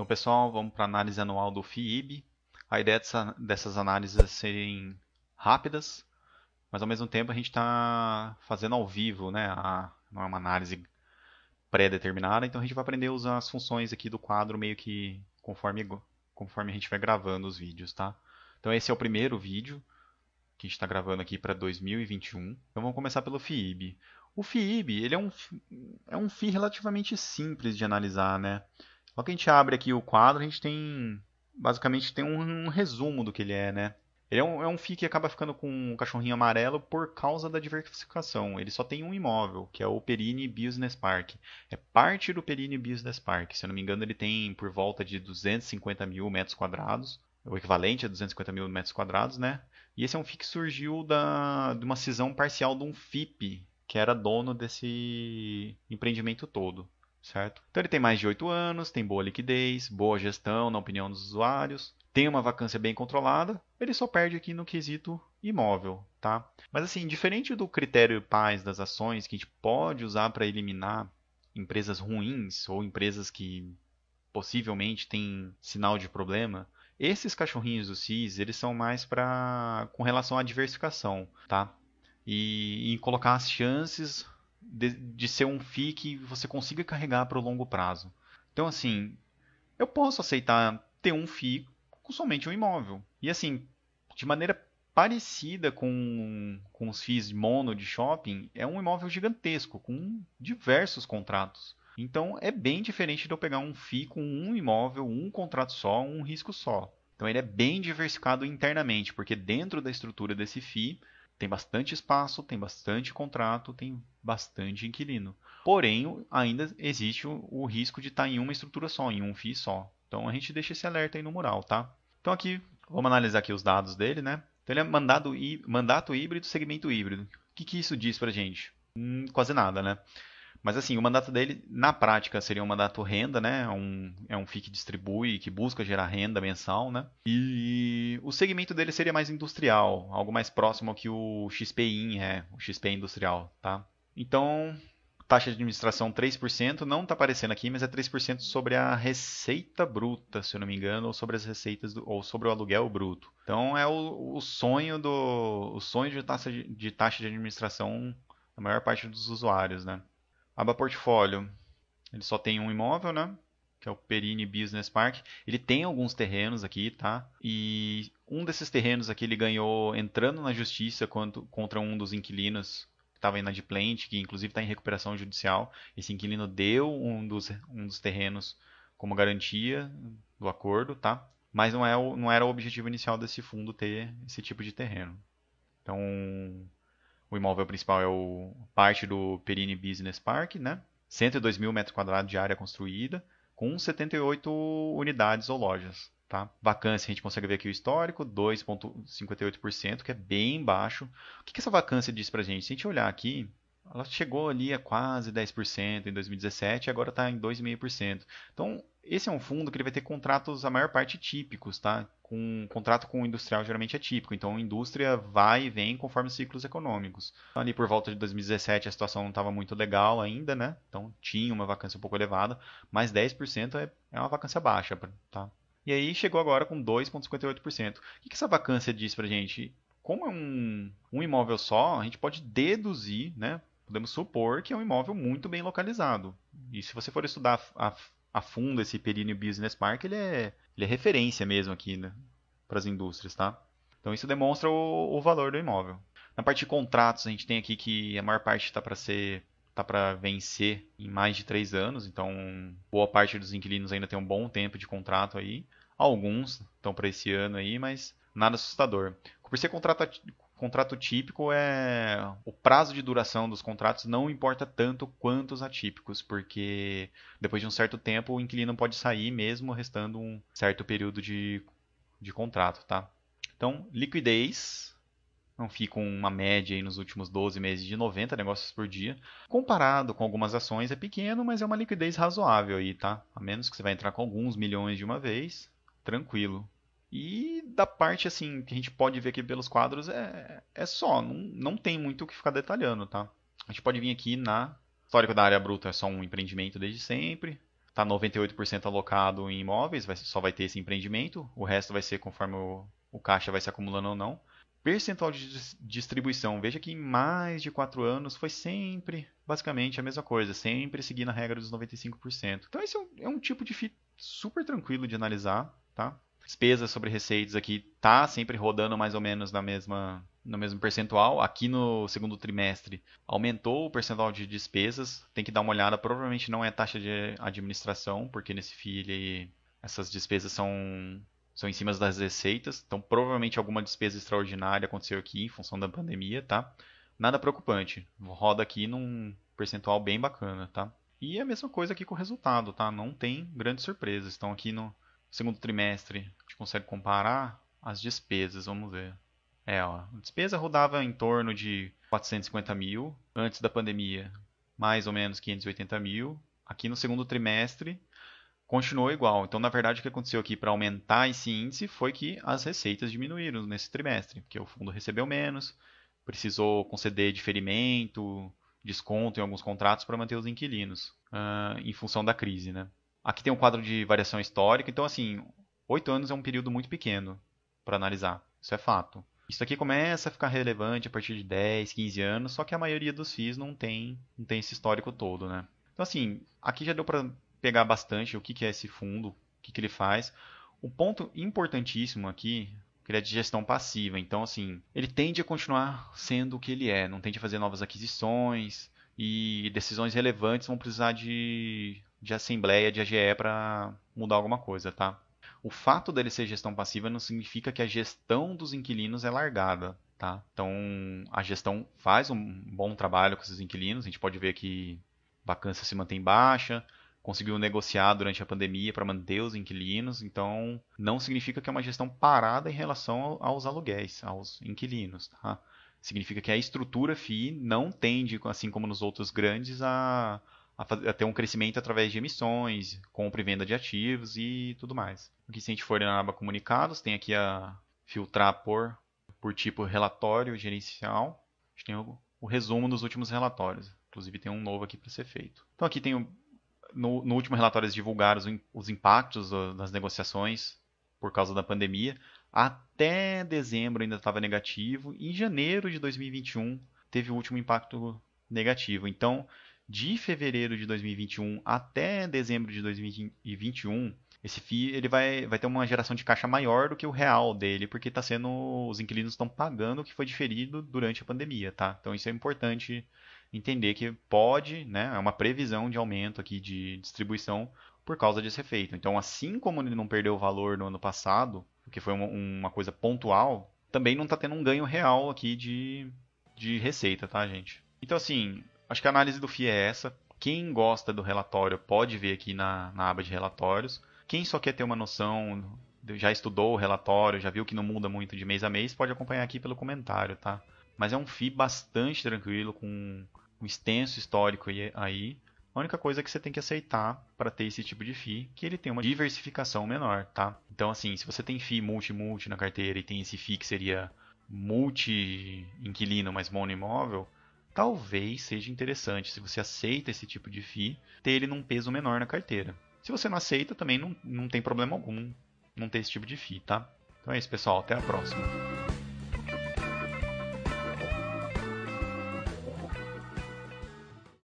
Então, pessoal, vamos para a análise anual do FIIB. A ideia dessa, dessas análises é serem rápidas, mas ao mesmo tempo a gente está fazendo ao vivo, né? A, não é uma análise pré-determinada, então a gente vai aprender a usar as funções aqui do quadro meio que conforme, conforme a gente vai gravando os vídeos, tá? Então esse é o primeiro vídeo que a gente está gravando aqui para 2021. Então vamos começar pelo FIIB. O FIIB ele é um, é um FII relativamente simples de analisar, né? Logo que a gente abre aqui o quadro, a gente tem basicamente tem um, um resumo do que ele é, né? Ele é um, é um FII que acaba ficando com um cachorrinho amarelo por causa da diversificação. Ele só tem um imóvel, que é o Perini Business Park. É parte do Perini Business Park. Se eu não me engano, ele tem por volta de 250 mil metros quadrados, o equivalente a 250 mil metros quadrados, né? E esse é um FII que surgiu da, de uma cisão parcial de um FIP, que era dono desse empreendimento todo certo? Então ele tem mais de 8 anos, tem boa liquidez, boa gestão na opinião dos usuários, tem uma vacância bem controlada, ele só perde aqui no quesito imóvel, tá? Mas assim, diferente do critério paz das ações que a gente pode usar para eliminar empresas ruins ou empresas que possivelmente têm sinal de problema, esses cachorrinhos do CIS, eles são mais para com relação à diversificação, tá? E em colocar as chances de, de ser um FII que você consiga carregar para o longo prazo. Então, assim, eu posso aceitar ter um FII com somente um imóvel. E, assim, de maneira parecida com, com os FIIs mono de shopping, é um imóvel gigantesco, com diversos contratos. Então, é bem diferente de eu pegar um FII com um imóvel, um contrato só, um risco só. Então, ele é bem diversificado internamente, porque dentro da estrutura desse FII tem bastante espaço, tem bastante contrato, tem bastante inquilino. Porém, ainda existe o, o risco de estar tá em uma estrutura só, em um FII só. Então a gente deixa esse alerta aí no mural, tá? Então aqui, vamos analisar aqui os dados dele, né? Então ele é mandado, mandato híbrido, segmento híbrido. O que, que isso diz pra gente? Hum, quase nada, né? Mas assim, o mandato dele, na prática, seria um mandato renda, né? É um, é um FII que distribui, que busca gerar renda mensal, né? E o segmento dele seria mais industrial, algo mais próximo ao que o XPIN é, o XP industrial, tá? Então, taxa de administração 3%, não está aparecendo aqui, mas é 3% sobre a receita bruta, se eu não me engano, ou sobre as receitas, do, ou sobre o aluguel bruto. Então, é o, o sonho do o sonho de taxa de, de taxa de administração da maior parte dos usuários, né? Aba portfólio, ele só tem um imóvel, né? Que é o Perini Business Park. Ele tem alguns terrenos aqui, tá? E um desses terrenos aqui ele ganhou entrando na justiça contra um dos inquilinos que estava inadimplente, que inclusive está em recuperação judicial. Esse inquilino deu um dos, um dos terrenos como garantia do acordo, tá? Mas não, é o, não era o objetivo inicial desse fundo ter esse tipo de terreno. Então, o imóvel principal é o parte do Perini Business Park, né? 102 mil metros quadrados de área construída, com 78 unidades ou lojas. Tá? Vacância, a gente consegue ver aqui o histórico, 2,58%, que é bem baixo. O que, que essa vacância diz para gente? Se a gente olhar aqui, ela chegou ali a quase 10% em 2017 e agora está em 2,5%. Então, esse é um fundo que ele vai ter contratos, a maior parte, típicos, tá? Com, um contrato com o industrial geralmente é típico, então a indústria vai e vem conforme os ciclos econômicos. Ali por volta de 2017 a situação não estava muito legal ainda, né? Então tinha uma vacância um pouco elevada, mas 10% é, é uma vacância baixa, tá? E aí chegou agora com 2,58%. O que, que essa vacância diz pra gente? Como é um, um imóvel só, a gente pode deduzir, né? podemos supor que é um imóvel muito bem localizado. E se você for estudar a, a fundo esse Perini Business Park, ele é, ele é referência mesmo aqui né, para as indústrias, tá? Então isso demonstra o, o, valor do imóvel. Na parte de contratos, a gente tem aqui que a maior parte está para ser tá para vencer em mais de três anos, então boa parte dos inquilinos ainda tem um bom tempo de contrato aí. Alguns estão para esse ano aí, mas nada assustador. Por ser contrato, contrato típico é o prazo de duração dos contratos não importa tanto quanto os atípicos, porque depois de um certo tempo o inquilino pode sair mesmo restando um certo período de, de contrato, tá? Então, liquidez não fica uma média aí nos últimos 12 meses de 90 negócios por dia. Comparado com algumas ações é pequeno, mas é uma liquidez razoável aí, tá? A menos que você vai entrar com alguns milhões de uma vez, tranquilo. E da parte assim que a gente pode ver aqui pelos quadros é, é só, não, não tem muito o que ficar detalhando, tá? A gente pode vir aqui na histórico da área bruta, é só um empreendimento desde sempre. está 98% alocado em imóveis, vai, só vai ter esse empreendimento, o resto vai ser conforme o, o caixa vai se acumulando ou não. Percentual de distribuição, veja que em mais de 4 anos foi sempre basicamente a mesma coisa, sempre seguindo a regra dos 95%. Então esse é um, é um tipo de FII super tranquilo de analisar, tá? Despesas sobre receitas aqui tá sempre rodando mais ou menos na mesma no mesmo percentual. Aqui no segundo trimestre aumentou o percentual de despesas. Tem que dar uma olhada. Provavelmente não é taxa de administração, porque nesse FII essas despesas são, são em cima das receitas. Então provavelmente alguma despesa extraordinária aconteceu aqui em função da pandemia, tá? Nada preocupante. Roda aqui num percentual bem bacana, tá? E a mesma coisa aqui com o resultado, tá? Não tem grandes surpresas. Então aqui no segundo trimestre a gente consegue comparar as despesas, vamos ver. É, ó, a despesa rodava em torno de 450 mil antes da pandemia, mais ou menos 580 mil. Aqui no segundo trimestre continuou igual. Então, na verdade, o que aconteceu aqui para aumentar esse índice foi que as receitas diminuíram nesse trimestre, porque o fundo recebeu menos, precisou conceder diferimento, desconto em alguns contratos para manter os inquilinos, uh, em função da crise. Né? Aqui tem um quadro de variação histórica, então, assim, oito anos é um período muito pequeno para analisar, isso é fato. Isso aqui começa a ficar relevante a partir de 10, 15 anos, só que a maioria dos FIIs não tem, não tem esse histórico todo, né? Então, assim, aqui já deu para pegar bastante o que, que é esse fundo, o que, que ele faz. O ponto importantíssimo aqui, que ele é de gestão passiva. Então, assim, ele tende a continuar sendo o que ele é, não tende a fazer novas aquisições e decisões relevantes vão precisar de, de assembleia, de AGE para mudar alguma coisa, tá? O fato dele ser gestão passiva não significa que a gestão dos inquilinos é largada, tá? Então, a gestão faz um bom trabalho com esses inquilinos. A gente pode ver que vacância se mantém baixa, conseguiu negociar durante a pandemia para manter os inquilinos. Então, não significa que é uma gestão parada em relação aos aluguéis, aos inquilinos, tá? Significa que a estrutura FII não tende, assim como nos outros grandes, a a, fazer, a ter um crescimento através de emissões, compra e venda de ativos e tudo mais. Aqui, se a gente for na aba comunicados, tem aqui a filtrar por, por tipo relatório gerencial. A gente tem o, o resumo dos últimos relatórios. Inclusive tem um novo aqui para ser feito. Então aqui tem o, no, no, último relatório eles divulgaram os, os impactos das negociações por causa da pandemia. Até dezembro ainda estava negativo. Em janeiro de 2021 teve o último impacto negativo. Então de fevereiro de 2021 até dezembro de 2021, esse FII ele vai, vai ter uma geração de caixa maior do que o real dele, porque tá sendo os inquilinos estão pagando o que foi diferido durante a pandemia, tá? Então isso é importante entender que pode, né, é uma previsão de aumento aqui de distribuição por causa desse efeito. Então, assim como ele não perdeu valor no ano passado, porque foi uma, uma coisa pontual, também não está tendo um ganho real aqui de, de receita, tá, gente? Então, assim, Acho que a análise do FII é essa. Quem gosta do relatório pode ver aqui na, na aba de relatórios. Quem só quer ter uma noção, já estudou o relatório, já viu que não muda muito de mês a mês, pode acompanhar aqui pelo comentário, tá? Mas é um FII bastante tranquilo, com um extenso histórico aí. A única coisa é que você tem que aceitar para ter esse tipo de FII, que ele tem uma diversificação menor, tá? Então, assim, se você tem FII multi-multi na carteira e tem esse FII que seria multi-inquilino, mas monoimóvel, talvez seja interessante, se você aceita esse tipo de FII, ter ele num peso menor na carteira. Se você não aceita, também não, não tem problema algum não ter esse tipo de FII, tá? Então é isso, pessoal. Até a próxima.